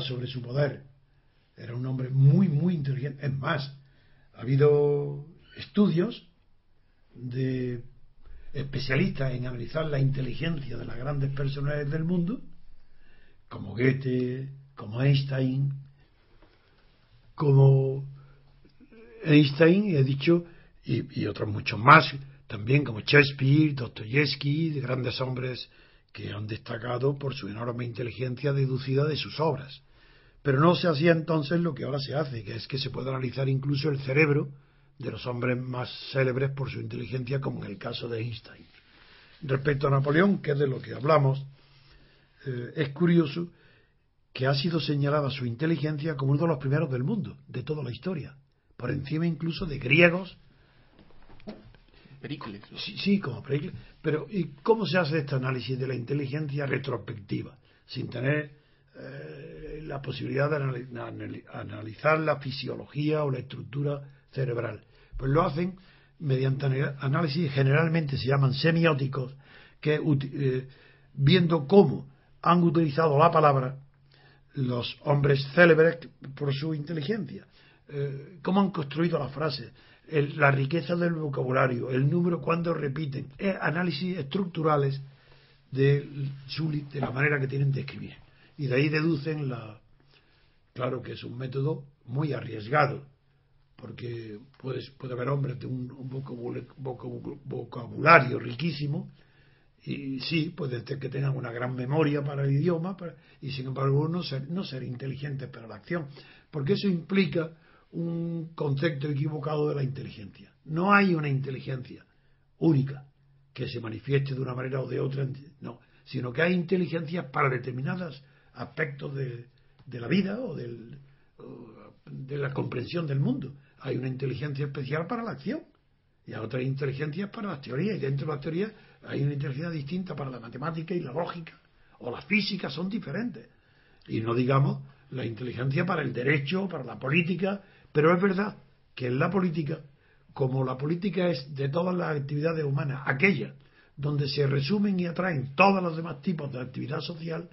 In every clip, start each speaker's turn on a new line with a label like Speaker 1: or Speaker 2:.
Speaker 1: Sobre su poder. Era un hombre muy, muy inteligente. Es más, ha habido estudios de especialistas en analizar la inteligencia de las grandes personalidades del mundo, como Goethe, como Einstein, como Einstein, he dicho, y, y otros muchos más, también como Shakespeare, Dostoyevsky, de grandes hombres que han destacado por su enorme inteligencia deducida de sus obras. Pero no se hacía entonces lo que ahora se hace, que es que se puede analizar incluso el cerebro de los hombres más célebres por su inteligencia, como en el caso de Einstein. Respecto a Napoleón, que es de lo que hablamos, eh, es curioso que ha sido señalada su inteligencia como uno de los primeros del mundo, de toda la historia, por encima incluso de griegos Sí, sí, como Pericles. Pero ¿y cómo se hace este análisis de la inteligencia retrospectiva? Sin tener eh, la posibilidad de analizar la fisiología o la estructura cerebral. Pues lo hacen mediante análisis, generalmente se llaman semióticos, que eh, viendo cómo han utilizado la palabra los hombres célebres por su inteligencia, eh, cómo han construido las frases, la riqueza del vocabulario, el número cuando repiten, análisis estructurales de, de la manera que tienen de escribir. Y de ahí deducen la. Claro que es un método muy arriesgado, porque puede, puede haber hombres de un, vocabulario riquísimo, y sí, puede ser que tengan una gran memoria para el idioma, y sin embargo no ser, no ser inteligentes para la acción, porque eso implica un concepto equivocado de la inteligencia. No hay una inteligencia única que se manifieste de una manera o de otra, no, sino que hay inteligencias para determinados aspectos de, la vida o, del, de la comprensión del mundo. Hay una inteligencia especial para la acción y hay otras inteligencias para las teorías y dentro de las teorías hay una inteligencia distinta para la matemática y la lógica o la física son diferentes. Y no digamos la inteligencia para el derecho, para la política, pero es verdad que en la política, como la política es de todas las actividades humanas, aquella donde se resumen y atraen todos los demás tipos de actividad social,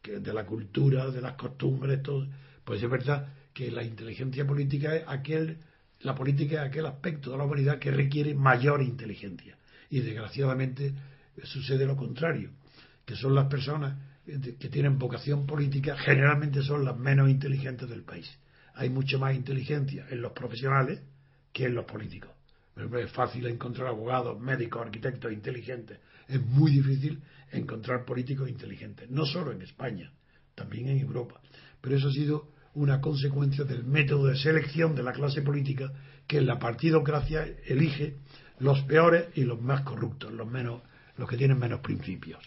Speaker 1: que de la cultura, de las costumbres, todo, pues es verdad que la inteligencia política es aquel, la política es aquel aspecto de la humanidad que requiere mayor inteligencia. Y desgraciadamente sucede lo contrario, que son las personas que tienen vocación política, generalmente son las menos inteligentes del país hay mucho más inteligencia en los profesionales que en los políticos. Es fácil encontrar abogados, médicos, arquitectos inteligentes. Es muy difícil encontrar políticos inteligentes, no solo en España, también en Europa. Pero eso ha sido una consecuencia del método de selección de la clase política que en la partidocracia elige los peores y los más corruptos, los menos, los que tienen menos principios.